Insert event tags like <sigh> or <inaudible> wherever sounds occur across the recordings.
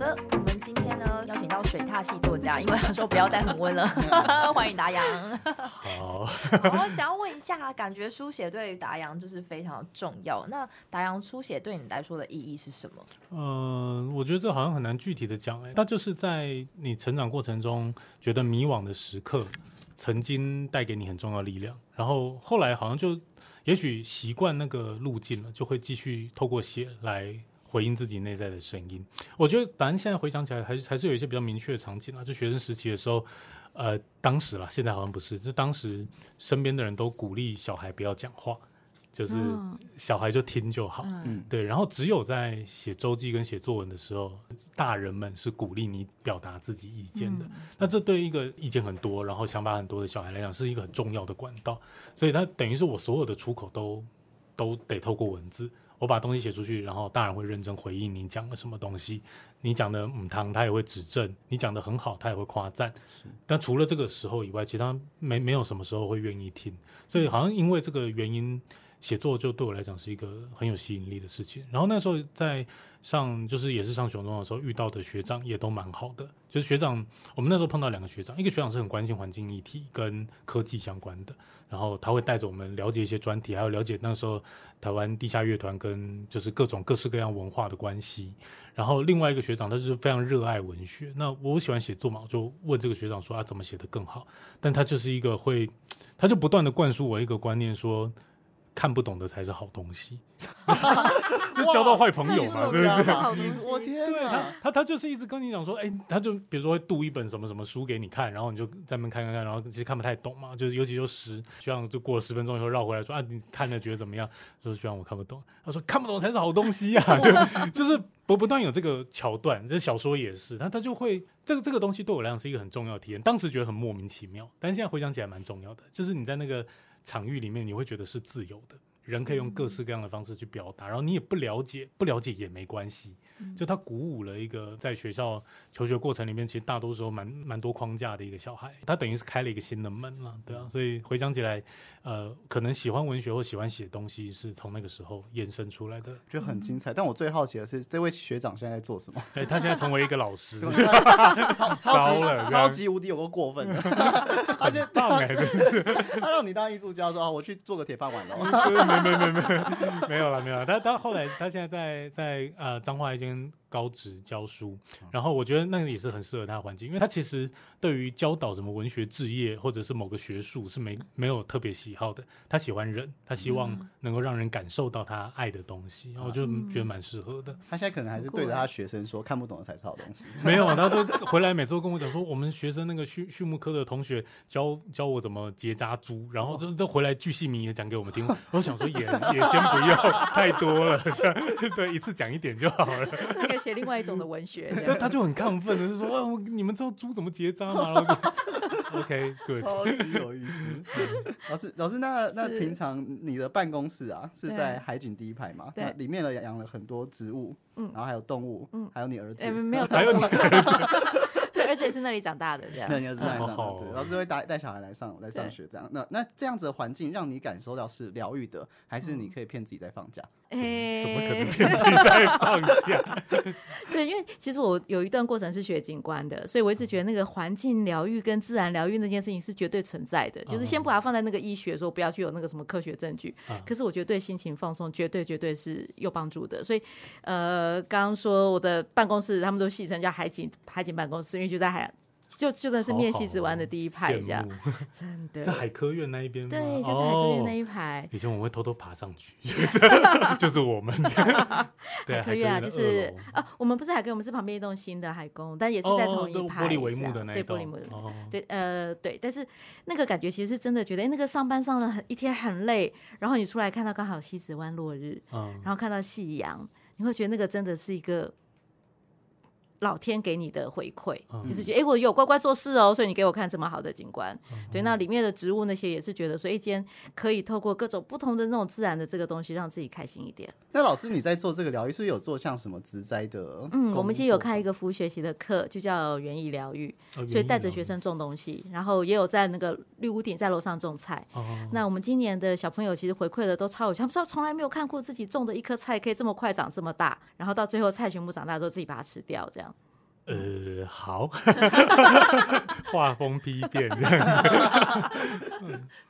的，我们今天呢邀请到水踏系作家，因为他说不要再恒温了，<laughs> 欢迎达阳。好，<laughs> 我想要问一下，感觉书写对于达阳就是非常重要。那达阳书写对你来说的意义是什么？嗯，我觉得这好像很难具体的讲哎，那就是在你成长过程中觉得迷惘的时刻，曾经带给你很重要力量，然后后来好像就也许习惯那个路径了，就会继续透过写来。回应自己内在的声音，我觉得，反正现在回想起来，还是还是有一些比较明确的场景啊。就学生时期的时候，呃，当时啦，现在好像不是，就当时身边的人都鼓励小孩不要讲话，就是小孩就听就好，嗯，对。然后只有在写周记跟写作文的时候，大人们是鼓励你表达自己意见的。那这对一个意见很多，然后想法很多的小孩来讲，是一个很重要的管道。所以，他等于是我所有的出口都都得透过文字。我把东西写出去，然后大人会认真回应你讲了什么东西。你讲的母汤，他也会指正；你讲的很好，他也会夸赞。但除了这个时候以外，其他没没有什么时候会愿意听。所以好像因为这个原因，写作就对我来讲是一个很有吸引力的事情。然后那时候在上，就是也是上雄中的时候遇到的学长也都蛮好的。就是学长，我们那时候碰到两个学长，一个学长是很关心环境议题跟科技相关的。然后他会带着我们了解一些专题，还有了解那时候台湾地下乐团跟就是各种各式各样文化的关系。然后另外一个学长，他就是非常热爱文学。那我喜欢写作嘛，我就问这个学长说啊，怎么写得更好？但他就是一个会，他就不断的灌输我一个观念说。看不懂的才是好东西，<laughs> 就交到坏朋友嘛，是不是？我天对！他他他就是一直跟你讲说，哎，他就比如说会读一本什么什么书给你看，然后你就在那边看看看，然后其实看不太懂嘛，就是尤其就十，这样就过了十分钟以后绕回来说啊，你看了觉得怎么样？说虽然我看不懂，他说看不懂才是好东西呀，<laughs> 就就是不不断有这个桥段，这小说也是，那他就会这个这个东西对我来讲是一个很重要的体验，当时觉得很莫名其妙，但现在回想起来蛮重要的，就是你在那个。场域里面，你会觉得是自由的。人可以用各式各样的方式去表达，然后你也不了解，不了解也没关系。就他鼓舞了一个在学校求学过程里面，其实大多时候蛮蛮多框架的一个小孩，他等于是开了一个新的门了，对啊。所以回想起来，呃，可能喜欢文学或喜欢写东西，是从那个时候延伸出来的，觉得很精彩。但我最好奇的是，这位学长现在在做什么？哎，他现在成为一个老师，<laughs> 超超级 <laughs> 超级无敌有个过分的，他 <laughs> 就棒哎，真是他让你当艺术家说啊，我去做个铁饭碗喽。没没没没。没有了，没有了。他他后来，他现在在在呃彰化已经。高职教书，然后我觉得那个也是很适合他的环境，因为他其实对于教导什么文学置业或者是某个学术是没没有特别喜好的。他喜欢人，他希望能够让人感受到他爱的东西，我就觉得蛮适合的。他现在可能还是对着他学生说看不懂的才是好东西。没有，<laughs> 他都回来每次都跟我讲说，我们学生那个畜畜牧科的同学教教我怎么结扎猪，然后就就回来巨细靡也讲给我们听。我想说也也先不要太多了，这样对一次讲一点就好了。写另外一种的文学，对，他就很亢奋的就说：“哇，你们知道猪怎么结扎吗？” <laughs> OK，good，超级有意思。老师，老师，那那平常你的办公室啊是在海景第一排嘛？那，里面呢养了很多植物，嗯，然后还有动物，嗯，还有你儿子，没有，<laughs> 还有你儿子。而且是那里长大的，这样。<laughs> 那你儿子那里长大，对，老师会带带小孩来上来上学，这样。那那这样子的环境让你感受到是疗愈的，还是你可以骗自己在放假？<laughs> 哎怎么可能骗自己在放假？<laughs> 对，因为其实我有一段过程是学景观的，所以我一直觉得那个环境疗愈跟自然疗愈那件事情是绝对存在的。就是先把它放在那个医学，说不要去有那个什么科学证据。可是我觉得对心情放松，绝对绝对是有帮助的。所以，呃，刚刚说我的办公室，他们都戏称叫海景海景办公室，因为就在海。就就算是面西子湾的第一排这样，真的在海科院那一边吗？对，就是海科院那一排。以前我们会偷偷爬上去，<laughs> 就是我们海科院啊，就是啊，我们不是海科，我们是旁边一栋新的海工，但也是在同一排，玻璃帷幕的那对玻璃幕的，对呃对，但是那个感觉其实是真的觉得，哎，那个上班上了很一天很累，然后你出来看到刚好西子湾落日，嗯，然后看到夕阳，你会觉得那个真的是一个。老天给你的回馈，就是觉得哎，我有乖乖做事哦，所以你给我看这么好的景观。对，那里面的植物那些也是觉得说，一间可以透过各种不同的那种自然的这个东西，让自己开心一点。那老师你在做这个疗愈，是不是有做像什么植栽的？嗯，我们其实有开一个服务学习的课，就叫园艺疗愈，所以带着学生种东西，然后也有在那个绿屋顶在楼上种菜。那我们今年的小朋友其实回馈的都超有趣，他们说从来没有看过自己种的一颗菜可以这么快长这么大，然后到最后菜全部长大之后自己把它吃掉，这样。呃，好，<laughs> 画风批变。<laughs>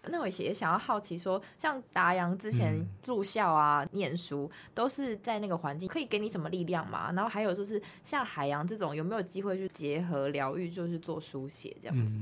那我也想要好奇说，像达阳之前住校啊、念书，都是在那个环境，可以给你什么力量吗？然后还有就是像海洋这种，有没有机会去结合疗愈，就是做书写这样子？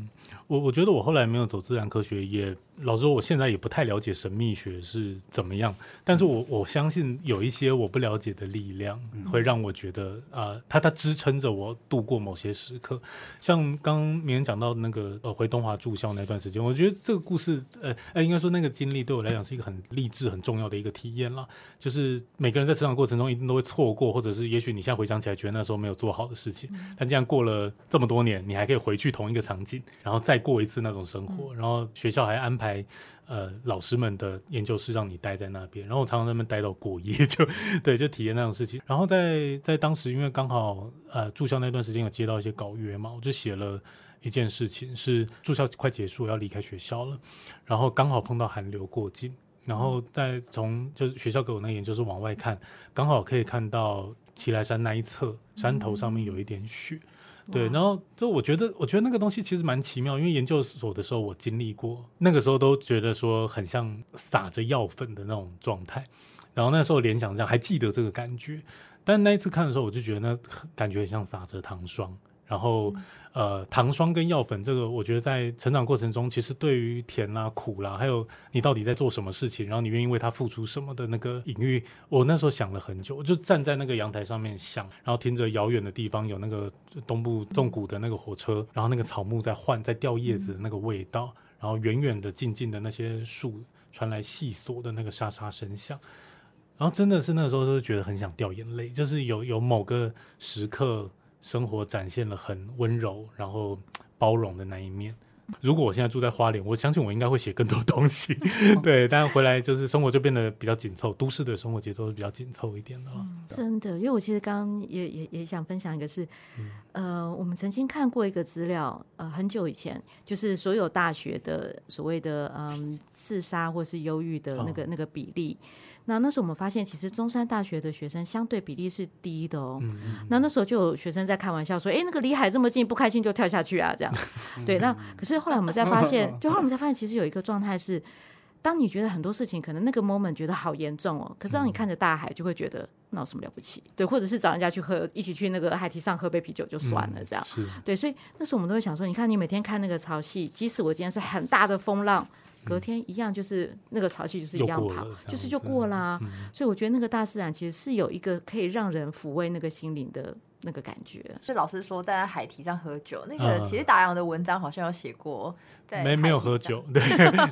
我我觉得我后来没有走自然科学，也老实说，我现在也不太了解神秘学是怎么样，但是我我相信有一些我不了解的力量，会让我觉得啊，它它支撑着我。度过某些时刻，像刚明人讲到那个呃回东华住校那段时间，我觉得这个故事呃呃应该说那个经历对我来讲是一个很励志很重要的一个体验啦。就是每个人在成长过程中一定都会错过，或者是也许你现在回想起来觉得那时候没有做好的事情，但既然过了这么多年，你还可以回去同一个场景，然后再过一次那种生活，然后学校还安排。呃，老师们的研究室让你待在那边，然后我常常在那边待到过夜，<laughs> 就对，就体验那种事情。然后在在当时，因为刚好呃住校那段时间有接到一些稿约嘛，我就写了一件事情，是住校快结束要离开学校了，然后刚好碰到寒流过境，然后再从就是学校给我那个研究室往外看，刚好可以看到奇来山那一侧山头上面有一点雪。对，然后就我觉得，我觉得那个东西其实蛮奇妙，因为研究所的时候我经历过，那个时候都觉得说很像撒着药粉的那种状态，然后那时候联想这样，还记得这个感觉，但那一次看的时候，我就觉得那感觉很像撒着糖霜。然后，呃，糖霜跟药粉这个，我觉得在成长过程中，其实对于甜啦、苦啦，还有你到底在做什么事情，然后你愿意为他付出什么的那个隐喻，我那时候想了很久，我就站在那个阳台上面想，然后听着遥远的地方有那个东部纵谷的那个火车，然后那个草木在换、在掉叶子的那个味道，然后远远的、近近的那些树传来细索的那个沙沙声响，然后真的是那个时候就觉得很想掉眼泪，就是有有某个时刻。生活展现了很温柔，然后包容的那一面。如果我现在住在花莲，我相信我应该会写更多东西。<laughs> 对，但回来就是生活就变得比较紧凑，都市的生活节奏是比较紧凑一点的。真的，因为我其实刚刚也也也想分享一个，是呃，我们曾经看过一个资料，呃，很久以前，就是所有大学的所谓的嗯自杀或是忧郁的那个那个比例。那那时候我们发现，其实中山大学的学生相对比例是低的哦。那那时候就有学生在开玩笑说：“哎，那个离海这么近，不开心就跳下去啊！”这样。<laughs> 对，那可是后来我们才发现，<laughs> 就后来我们才发现，其实有一个状态是，当你觉得很多事情可能那个 moment 觉得好严重哦，可是当你看着大海，就会觉得那有什么了不起？对，或者是找人家去喝，一起去那个海堤上喝杯啤酒就算了，这样。对，所以那时候我们都会想说，你看你每天看那个潮汐，即使我今天是很大的风浪。隔天一样，就是那个潮气就是一样跑，就是就过啦。所以我觉得那个大自然其实是有一个可以让人抚慰那个心灵的。那个感觉。是老师说在海堤上喝酒，那个其实达阳的文章好像有写过，没没有喝酒，<laughs> 对，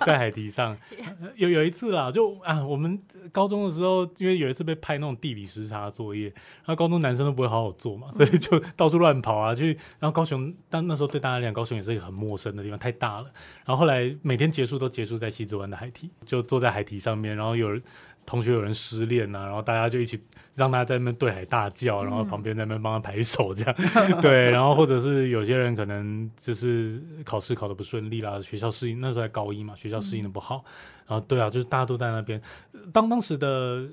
在海堤上。<laughs> 有有一次啦，就啊，我们高中的时候，因为有一次被派那种地理时差作业，然后高中男生都不会好好做嘛，所以就到处乱跑啊，去，然后高雄，但那时候对大家来讲，高雄也是一个很陌生的地方，太大了，然后后来每天结束都结束在西子湾的海堤，就坐在海堤上面，然后有人。同学有人失恋呐，然后大家就一起让他在那边对海大叫，然后旁边在那边帮他拍手，这样 <laughs> 对，然后或者是有些人可能就是考试考的不顺利啦，学校适应那时候在高一嘛，学校适应的不好，然后对啊，就是大家都在那边。当当时的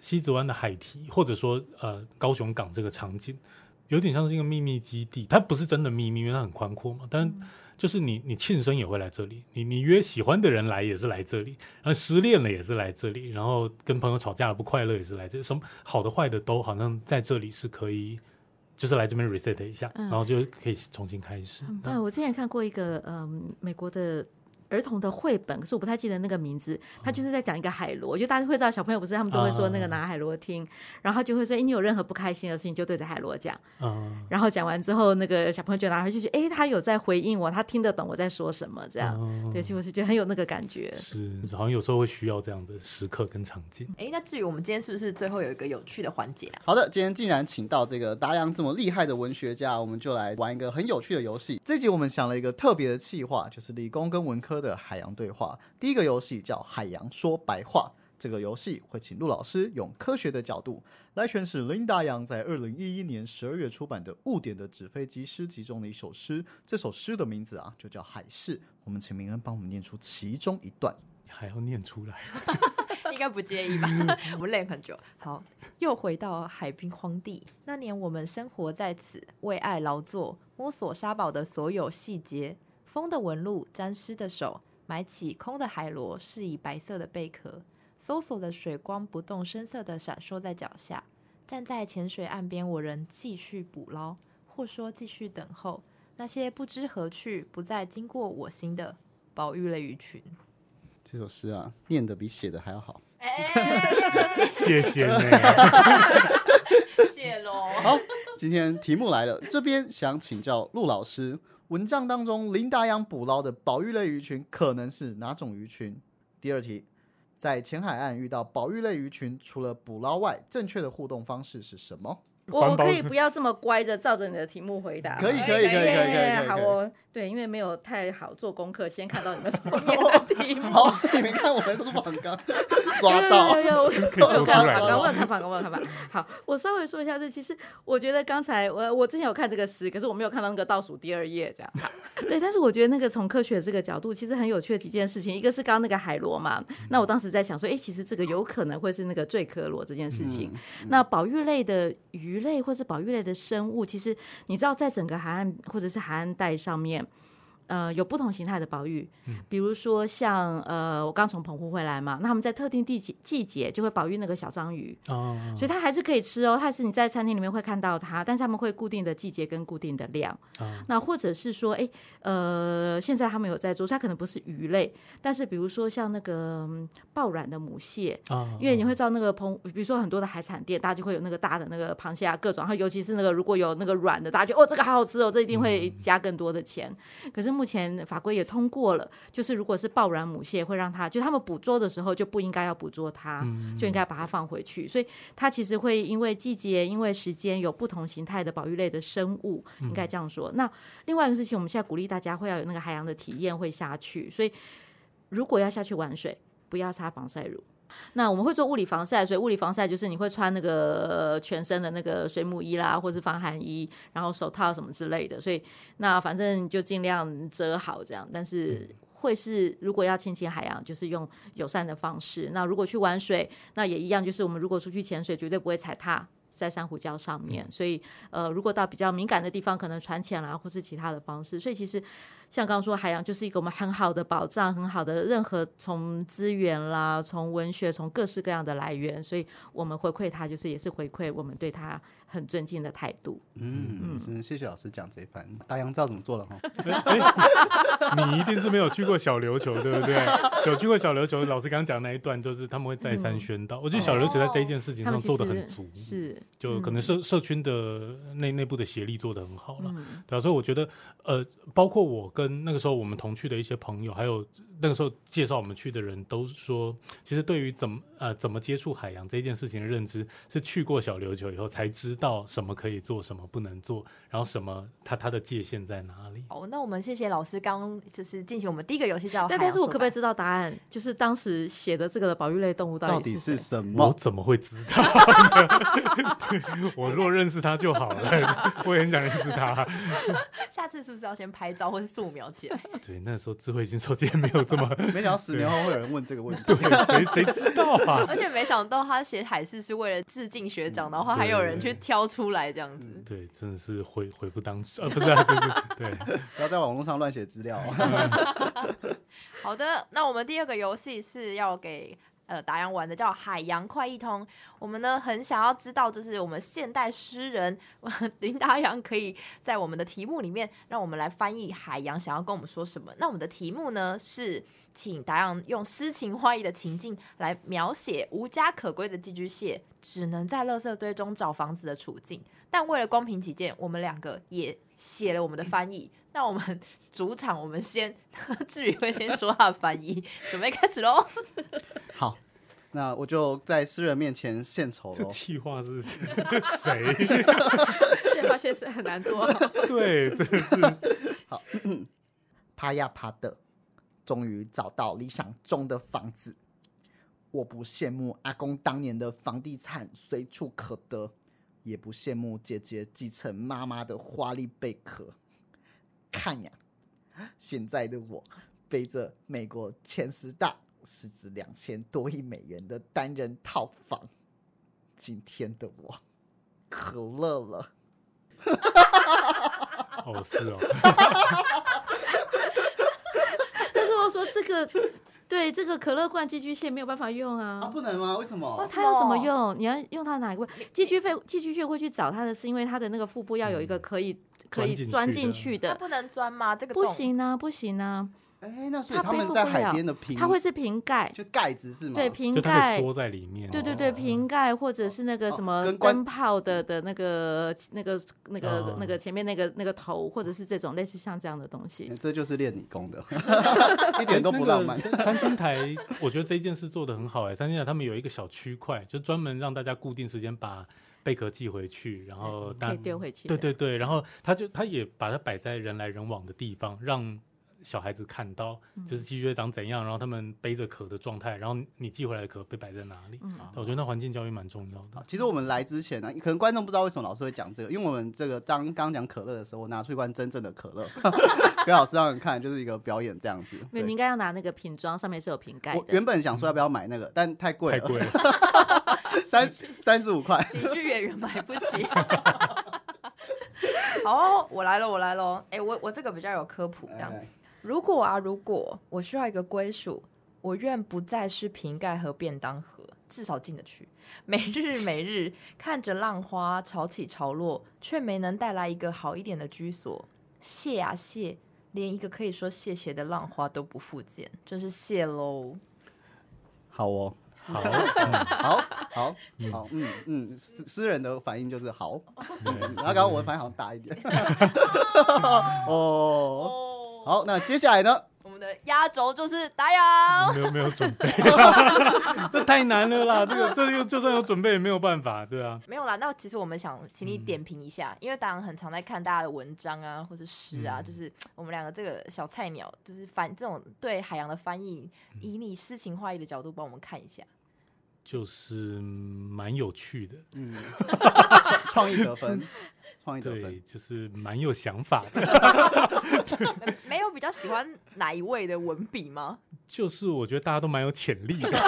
西子湾的海堤，或者说呃高雄港这个场景，有点像是一个秘密基地，它不是真的秘密，因为它很宽阔嘛，但。就是你，你庆生也会来这里，你你约喜欢的人来也是来这里，然后失恋了也是来这里，然后跟朋友吵架了不快乐也是来这，什么好的坏的都好像在这里是可以，就是来这边 reset 一下，然后就可以重新开始。嗯，我之前看过一个嗯美国的。儿童的绘本，可是我不太记得那个名字。他就是在讲一个海螺，我觉得大家会知道，小朋友不是他们都会说那个拿海螺听，然后就会说：“哎，你有任何不开心的事情，就对着海螺讲。”然后讲完之后，那个小朋友就拿回去，哎，他有在回应我，他听得懂我在说什么，这样。对，所以我是觉得很有那个感觉。是，好像有时候会需要这样的时刻跟场景。哎，那至于我们今天是不是最后有一个有趣的环节啊？好的，今天既然请到这个达阳这么厉害的文学家，我们就来玩一个很有趣的游戏。这集我们想了一个特别的企划，就是理工跟文科的海洋对话。第一个游戏叫《海洋说白话》，这个游戏会请陆老师用科学的角度来诠释林大阳在二零一一年十二月出版的《误点的纸飞机》诗集中的一首诗。这首诗的名字啊，就叫《海市》。我们请明恩帮我们念出其中一段，还要念出来。<laughs> 应该不介意吧？<laughs> 我们练很久。好，又回到海滨荒地。那年我们生活在此，为爱劳作，摸索沙堡的所有细节。风的纹路，沾湿的手，埋起空的海螺，是以白色的贝壳。搜索的水光不动声色的闪烁在脚下。站在浅水岸边，我仍继续捕捞，或说继续等候那些不知何去、不再经过我心的宝玉类鱼群。这首诗啊，念的比写的还要好。谢谢你，谢喽。好，今天题目来了，这边想请教陆老师，文章当中林达阳捕捞的宝玉类鱼群可能是哪种鱼群？第二题，在浅海岸遇到宝玉类鱼群，除了捕捞外，正确的互动方式是什么？我我可以不要这么乖着照着你的题目回答，可以可以可以可以可以。好哦，对，因为没有太好做功课，先看到你们什么的 <laughs> 题目。好，你们看我们是反纲，抓到。有有有，我有看来反纲，我有看反纲，我有看反纲。好，我稍微说一下这，其实我觉得刚才我我之前有看这个诗，可是我没有看到那个倒数第二页这样。对，但是我觉得那个从科学这个角度，其实很有趣的几件事情，一个是刚刚那个海螺嘛，那我当时在想说，哎，其实这个有可能会是那个坠壳螺这件事情。那保育类的鱼类或是保育类的生物，其实你知道，在整个海岸或者是海岸带上面。呃，有不同形态的保育，比如说像呃，我刚从澎湖回来嘛，那他们在特定季季节就会保育那个小章鱼，哦，所以它还是可以吃哦，它是你在餐厅里面会看到它，但是他们会固定的季节跟固定的量。那或者是说，哎，呃，现在他们有在做，它可能不是鱼类，但是比如说像那个爆卵的母蟹，因为你会知道那个澎，比如说很多的海产店，大家就会有那个大的那个螃蟹啊，各种，然后尤其是那个如果有那个软的，大家就哦这个好好吃哦，这一定会加更多的钱。可是目前法规也通过了，就是如果是爆卵母蟹，会让它就他们捕捉的时候就不应该要捕捉它，就应该把它放回去。所以它其实会因为季节、因为时间有不同形态的保育类的生物，应该这样说。那另外一个事情，我们现在鼓励大家会要有那个海洋的体验会下去，所以如果要下去玩水，不要擦防晒乳。那我们会做物理防晒，所以物理防晒就是你会穿那个全身的那个水母衣啦，或是防寒衣，然后手套什么之类的。所以那反正就尽量遮好这样。但是会是如果要亲近海洋，就是用友善的方式。那如果去玩水，那也一样，就是我们如果出去潜水，绝对不会踩踏在珊瑚礁上面。所以呃，如果到比较敏感的地方，可能船潜啦，或是其他的方式。所以其实。像刚刚说，海洋就是一个我们很好的保障，很好的任何从资源啦，从文学，从各式各样的来源，所以我们回馈它，就是也是回馈我们对他很尊敬的态度。嗯嗯，谢谢老师讲这一番。大洋知道怎么做了哈？<laughs> 你一定是没有去过小琉球，对不对？有去过小琉球，老师刚刚讲那一段，就是他们会再三宣导。我觉得小琉球在这一件事情上做的很足，是就可能社社群的内内部的协力做的很好了。对啊，所以我觉得呃，包括我。跟那个时候我们同去的一些朋友，还有那个时候介绍我们去的人都说，其实对于怎么呃怎么接触海洋这件事情的认知，是去过小琉球以后才知道什么可以做，什么不能做，然后什么它它的界限在哪里。哦，那我们谢谢老师，刚就是进行我们第一个游戏叫。但但是我可不可以知道答案？就是当时写的这个的保育类动物到底是什么？我怎么会知道？<laughs> 我若认识他就好了，我也很想认识他。<laughs> 下次是不是要先拍照或是素？描起来，<laughs> 对，那时候智慧型手机也没有这么，没想到十年后会有人问这个问题，对，谁谁知道啊？<laughs> 而且没想到他写海事是为了致敬学长，然后还有人去挑出来这样子，对，真的是悔悔不当初，呃，不是，啊，就是对，<laughs> 不要在网络上乱写资料。<laughs> 好的，那我们第二个游戏是要给。呃，达阳玩的叫海洋快一通。我们呢很想要知道，就是我们现代诗人林达阳可以在我们的题目里面，让我们来翻译海洋想要跟我们说什么。那我们的题目呢是，请达阳用诗情画意的情境来描写无家可归的寄居蟹只能在垃圾堆中找房子的处境。但为了公平起见，我们两个也写了我们的翻译。那我们 <laughs> 主场，我们先 <laughs> 志宇会先说他的翻译，准备开始喽。<laughs> 好，那我就在诗人面前献丑这气话是谁？发现是很难做。对，真的是。好，爬呀爬的，终于找到理想中的房子。我不羡慕阿公当年的房地产随处可得，也不羡慕姐姐继承妈妈的华丽贝壳。看呀，现在的我背着美国前十大市值两千多亿美元的单人套房。今天的我 <laughs> 可乐了。<laughs> 哦，是哦。<laughs> 但是我说这个，对这个可乐罐寄居蟹没有办法用啊。啊，不能吗？为什么？它要怎么用？你要用它哪一个？寄居蟹，寄居蟹会去找它的，是因为它的那个腹部要有一个可以可以钻进去的。它不能钻吗？这个不行啊，不行啊。哎，那所以他们在海边的瓶，它会是瓶盖，就盖子是吗？对，瓶盖缩在里面。对对对，瓶盖或者是那个什么灯泡的的那个那个那个那个前面那个那个头，或者是这种类似像这样的东西。这就是练理工的，<laughs> 一点都不浪漫。<laughs> 三星台，我觉得这件事做的很好哎。三星台他们有一个小区块，就专门让大家固定时间把贝壳寄回去，然后可以丢回去。对对对，然后他就他也把它摆在人来人往的地方，让。小孩子看到就是寄居蟹长怎样，然后他们背着壳的状态，然后你寄回来的壳被摆在哪里？我觉得那环境教育蛮重要的。其实我们来之前呢，可能观众不知道为什么老师会讲这个，因为我们这个刚刚讲可乐的时候，我拿出一罐真正的可乐 <laughs> 给老师让人看，就是一个表演这样子。<laughs> 没有，你应该要拿那个瓶装，上面是有瓶盖的。原本想说要不要买那个，但太贵了，太贵了，<laughs> 三三十五块，喜剧演员买不起。<laughs> 好，我来了，我来了。哎，我我这个比较有科普这样。如果啊，如果我需要一个归属，我愿不再是瓶盖和便当盒，至少进得去。每日每日看着浪花潮起潮落，却没能带来一个好一点的居所。谢啊谢，连一个可以说谢谢的浪花都不复见，真是谢喽。好哦，好，好，<laughs> 好，好，嗯嗯，诗诗人的反应就是好。然后刚刚我的反应好像大一点。<laughs> 哦。好，那接下来呢？我们的压轴就是打烊。没有没有准备，<laughs> 这太难了啦！这个这又就算有准备也没有办法，对啊。没有啦，那其实我们想请你点评一下，因为打烊很常在看大家的文章啊，或是诗啊，就是我们两个这个小菜鸟，就是翻这种对海洋的翻译，以你诗情画意的角度帮我们看一下。就是蛮有趣的，嗯，<laughs> 创意得分。创意得分，就是蛮有想法的。<laughs> 没有比较喜欢哪一位的文笔吗？就是我觉得大家都蛮有潜力的。<laughs>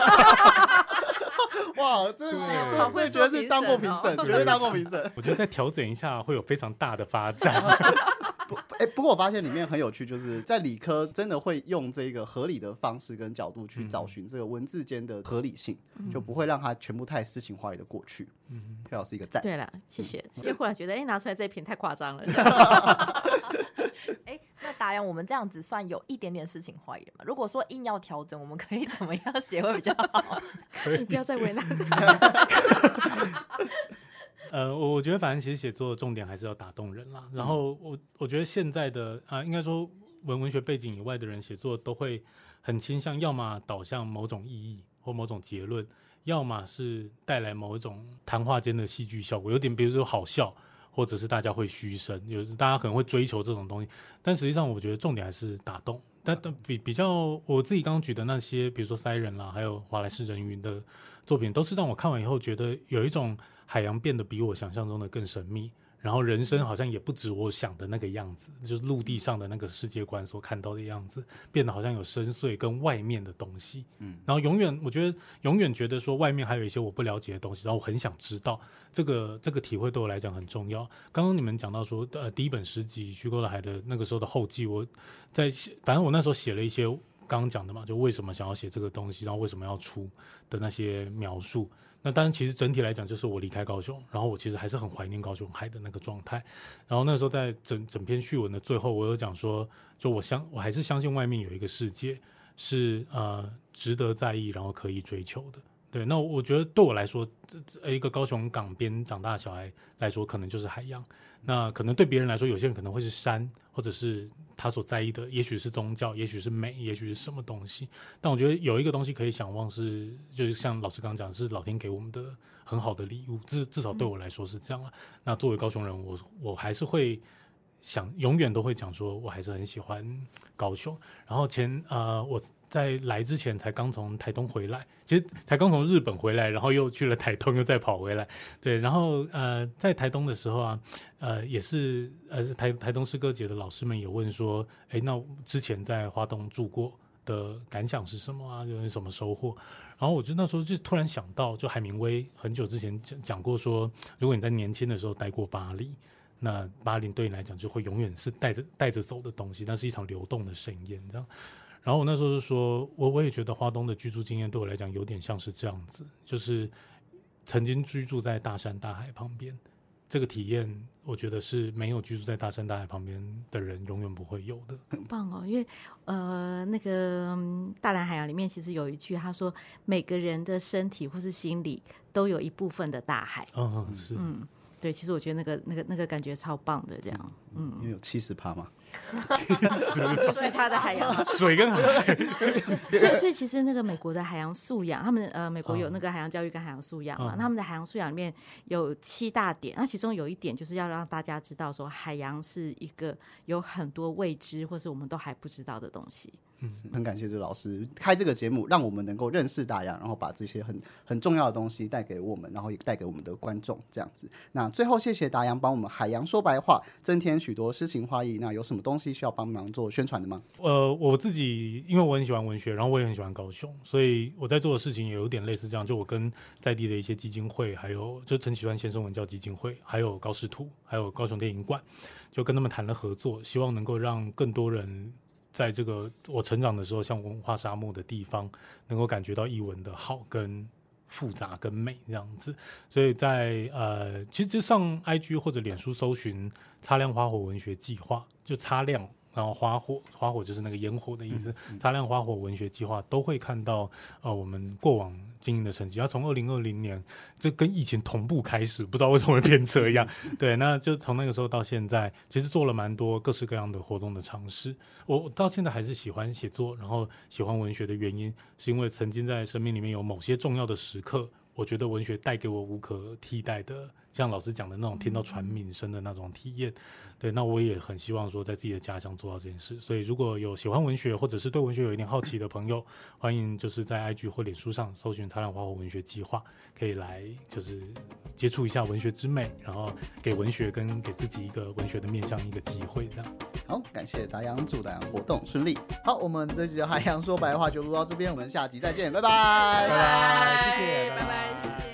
哇，这这这绝对是当过评审，绝对当过评审。我觉得再调整一下会有非常大的发展。不，哎，不过我发现里面很有趣，就是在理科真的会用这个合理的方式跟角度去找寻这个文字间的合理性，就不会让它全部太诗情画意的过去。嗯，裴老师一个赞。对了，谢谢。因为忽然觉得，哎，拿出来这一瓶太夸张了。<laughs> 哎，那答应我们这样子算有一点点诗情画意了吗？如果说硬要调整，我们可以怎么样写会比较好？<laughs> 你不要再为难。<laughs> 呃，我我觉得反正其实写作的重点还是要打动人啦。然后我我觉得现在的啊，应该说文文学背景以外的人写作都会很倾向，要么导向某种意义或某种结论，要么是带来某一种谈话间的戏剧效果，有点比如说好笑，或者是大家会嘘声，有大家可能会追求这种东西。但实际上，我觉得重点还是打动。但但比比较我自己刚刚举的那些，比如说塞人啦，还有华莱士人云的作品，都是让我看完以后觉得有一种。海洋变得比我想象中的更神秘，然后人生好像也不止我想的那个样子，就是陆地上的那个世界观所看到的样子，变得好像有深邃跟外面的东西。嗯，然后永远我觉得永远觉得说外面还有一些我不了解的东西，然后我很想知道这个这个体会对我来讲很重要。刚刚你们讲到说，呃，第一本诗集《虚构的海》的那个时候的后记，我在写，反正我那时候写了一些刚刚讲的嘛，就为什么想要写这个东西，然后为什么要出的那些描述。那当然，其实整体来讲，就是我离开高雄，然后我其实还是很怀念高雄海的那个状态。然后那时候在整整篇序文的最后，我有讲说，就我相我还是相信外面有一个世界是呃值得在意，然后可以追求的。对，那我觉得对我来说，一个高雄港边长大的小孩来说，可能就是海洋。那可能对别人来说，有些人可能会是山，或者是他所在意的，也许是宗教，也许是美，也许是什么东西。但我觉得有一个东西可以想望，是就是像老师刚刚讲，是老天给我们的很好的礼物。至至少对我来说是这样了。那作为高雄人，我我还是会。想永远都会讲说，我还是很喜欢高雄。然后前呃，我在来之前才刚从台东回来，其实才刚从日本回来，然后又去了台东，又再跑回来。对，然后呃，在台东的时候啊，呃，也是呃，台台东诗歌节的老师们也问说，哎，那之前在花东住过。的感想是什么啊？有什么收获？然后我就那时候就突然想到，就海明威很久之前讲讲过说，如果你在年轻的时候待过巴黎，那巴林对你来讲就会永远是带着带着走的东西，那是一场流动的盛宴，这样。然后我那时候就说，我我也觉得花东的居住经验对我来讲有点像是这样子，就是曾经居住在大山大海旁边。这个体验，我觉得是没有居住在大山大海旁边的人永远不会有的。很棒哦，因为呃，那个大蓝海洋里面其实有一句，他说每个人的身体或是心理都有一部分的大海。嗯嗯是嗯。对，其实我觉得那个、那个、那个感觉超棒的，这样，嗯，因为有七十趴嘛，七十趴的海洋 <laughs> 水跟海，<laughs> 所以所以其实那个美国的海洋素养，他们呃美国有那个海洋教育跟海洋素养嘛，他们的海洋素养里面有七大点，那其中有一点就是要让大家知道说，海洋是一个有很多未知或是我们都还不知道的东西。嗯，很感谢这老师开这个节目，让我们能够认识大洋，然后把这些很很重要的东西带给我们，然后也带给我们的观众这样子。那最后谢谢达洋帮我们海洋说白话，增添许多诗情画意。那有什么东西需要帮忙做宣传的吗？呃，我自己因为我很喜欢文学，然后我也很喜欢高雄，所以我在做的事情也有点类似这样。就我跟在地的一些基金会，还有就陈启川先生文教基金会，还有高视图，还有高雄电影馆，就跟他们谈了合作，希望能够让更多人。在这个我成长的时候，像文化沙漠的地方，能够感觉到译文的好跟复杂跟美这样子，所以在呃，其实上 IG 或者脸书搜寻“擦亮花火文学计划”，就擦亮。然后花火，花火就是那个烟火的意思。擦亮花火文学计划都会看到，呃，我们过往经营的成绩。要从二零二零年，这跟疫情同步开始，不知道为什么会变这样。<laughs> 对，那就从那个时候到现在，其实做了蛮多各式各样的活动的尝试。我到现在还是喜欢写作，然后喜欢文学的原因，是因为曾经在生命里面有某些重要的时刻。我觉得文学带给我无可替代的，像老师讲的那种听到船鸣声的那种体验。对，那我也很希望说在自己的家乡做到这件事。所以，如果有喜欢文学或者是对文学有一点好奇的朋友，欢迎就是在 IG 或脸书上搜寻“擦亮花火文学计划”，可以来就是接触一下文学之美，然后给文学跟给自己一个文学的面向一个机会。这样。好，感谢达阳，祝达阳活动顺利。好，我们这集的海洋说白话就录到这边，我们下集再见，拜拜，拜拜，谢谢，拜拜。